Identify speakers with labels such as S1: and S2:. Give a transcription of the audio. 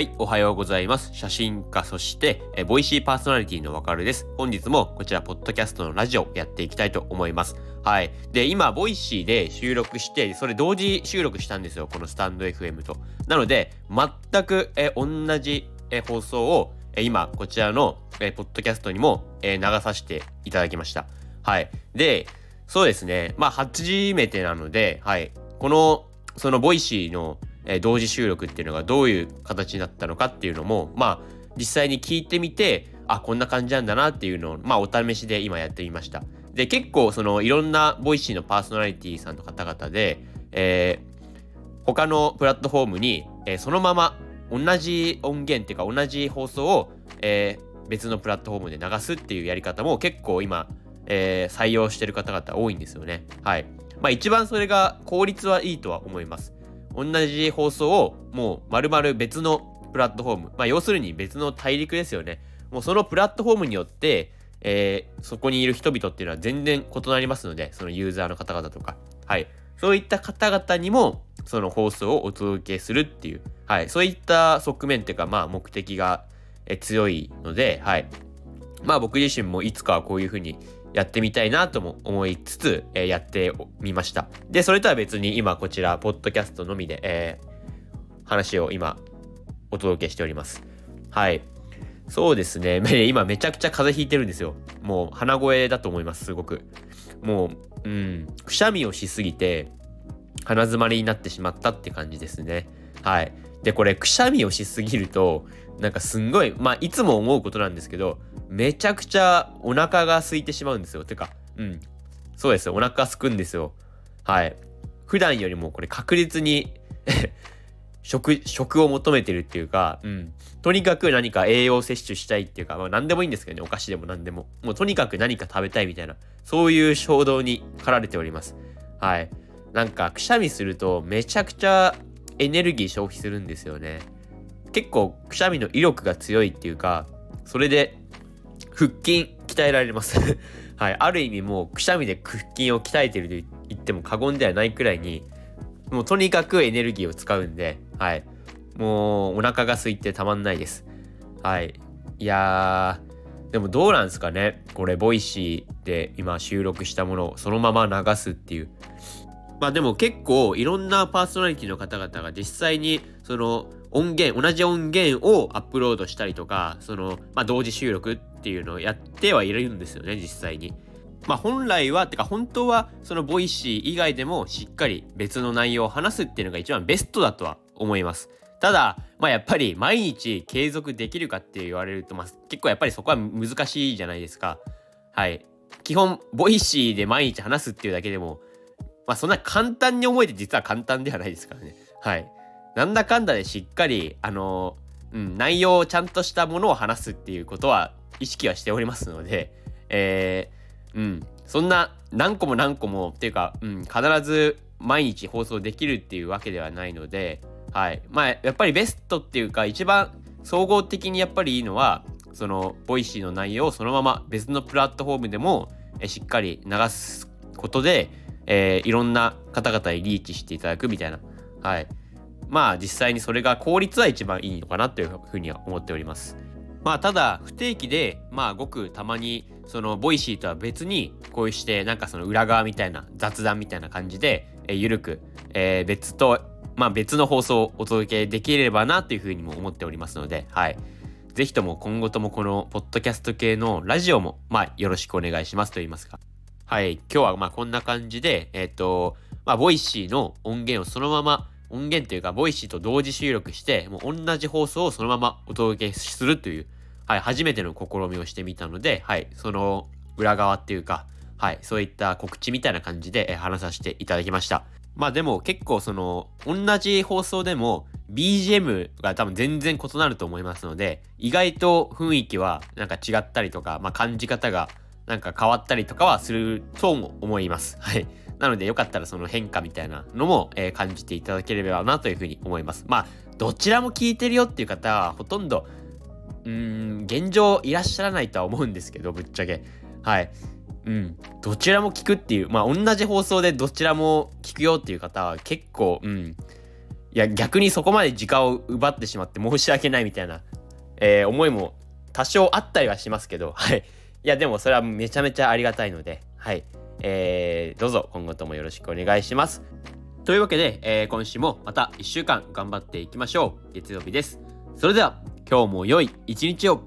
S1: はい、おはようございます。写真家、そして、えボイシーパーソナリティのわかるです。本日もこちら、ポッドキャストのラジオやっていきたいと思います。はい。で、今、ボイシーで収録して、それ同時収録したんですよ。このスタンド FM と。なので、全く、え同じ、え放送を、え今、こちらの、えポッドキャストにも、え流させていただきました。はい。で、そうですね。まあ、初めてなので、はい。この、そのボイシーのえー、同時収録っていうのがどういう形になったのかっていうのもまあ実際に聞いてみてあこんな感じなんだなっていうのをまあお試しで今やってみました。で結構そのいろんなボイシーのパーソナリティさんの方々で、えー、他のプラットフォームに、えー、そのまま同じ音源っていうか同じ放送を、えー、別のプラットフォームで流すっていうやり方も結構今、えー、採用してる方々多いんですよね。はい。まあ一番それが効率はいいとは思います。同じ放送をもう丸々別のプラットフォーム、まあ要するに別の大陸ですよね。もうそのプラットフォームによって、えー、そこにいる人々っていうのは全然異なりますので、そのユーザーの方々とか。はい。そういった方々にも、その放送をお届けするっていう、はい。そういった側面っていうか、まあ目的が強いので、はい。まあ僕自身もいつかはこういうふうにやってみたいなとも思いつつ、えー、やってみました。で、それとは別に今こちら、ポッドキャストのみで、えー、話を今、お届けしております。はい。そうです ね。今めちゃくちゃ風邪ひいてるんですよ。もう鼻声だと思います、すごく。もう、うん、くしゃみをしすぎて、鼻づまりになってしまったって感じですね。はい。で、これ、くしゃみをしすぎると、なんかすんごい、まあ、いつも思うことなんですけど、めちゃくちゃお腹が空いてしまうんですよ。てか、うん。そうですよ。お腹空くんですよ。はい。普段よりもこれ確実に 食、食を求めてるっていうか、うん。とにかく何か栄養摂取したいっていうか、まあ何でもいいんですけどね。お菓子でも何でも。もうとにかく何か食べたいみたいな、そういう衝動に駆られております。はい。なんか、くしゃみするとめちゃくちゃエネルギー消費するんですよね。結構くしゃみの威力が強いっていうか、それで腹筋鍛えられます はい。ある意味もうくしゃみで腹筋を鍛えてると言っても過言ではないくらいに、もうとにかくエネルギーを使うんで、はい。もうお腹が空いてたまんないです。はい。いや、でもどうなんですかねこれ、ボイシーで今収録したものをそのまま流すっていう。まあでも結構いろんなパーソナリティの方々が実際にその音源、同じ音源をアップロードしたりとか、その、まあ、同時収録っていうのをやってはいるんですよね、実際に。まあ、本来は、てか本当は、そのボイシー以外でもしっかり別の内容を話すっていうのが一番ベストだとは思います。ただ、まあ、やっぱり毎日継続できるかって言われると、まあ、結構やっぱりそこは難しいじゃないですか。はい。基本、ボイシーで毎日話すっていうだけでも、まあ、そんな簡単に思えて実は簡単ではないですからね。はい。なんだかんだでしっかり、あのうん、内容をちゃんとしたものを話すっていうことは意識はしておりますので、えー、うん、そんな何個も何個もっていうか、うん、必ず毎日放送できるっていうわけではないので、はい。まあ、やっぱりベストっていうか、一番総合的にやっぱりいいのは、その、ボイシーの内容をそのまま別のプラットフォームでも、しっかり流すことで、えー、いろんな方々にリーチしていただくみたいな、はい。まあ実際にそれが効率は一番いいのかなというふうには思っております。まあただ不定期でまあごくたまにそのボイシーとは別にこうしてなんかその裏側みたいな雑談みたいな感じで、えー、ゆるく、えー、別とまあ別の放送をお届けできればなというふうにも思っておりますのではい是非とも今後ともこのポッドキャスト系のラジオもまあよろしくお願いしますと言いますかはい。今日はまあこんな感じでえっ、ー、とまあボイシーの音源をそのまま音源というか、ボイシーと同時収録して、もう同じ放送をそのままお届けするという、はい、初めての試みをしてみたので、はい、その裏側っていうか、はい、そういった告知みたいな感じで、話させていただきました。まあでも結構その、同じ放送でも BGM が多分全然異なると思いますので、意外と雰囲気はなんか違ったりとか、まあ感じ方がなんか変わったりとかはすると思います。はい。なのでよかったらその変化みたいなのも、えー、感じていただければなというふうに思います。まあ、どちらも聞いてるよっていう方はほとんど、うん、現状いらっしゃらないとは思うんですけど、ぶっちゃけ。はい。うん。どちらも聞くっていう、まあ同じ放送でどちらも聞くよっていう方は結構、うん、いや逆にそこまで時間を奪ってしまって申し訳ないみたいな、えー、思いも多少あったりはしますけどはいいやでもそれはめちゃめちゃありがたいのではい。えー、どうぞ今後ともよろしくお願いします。というわけで、えー、今週もまた1週間頑張っていきましょう。月曜日です。それでは今日も良い一日を。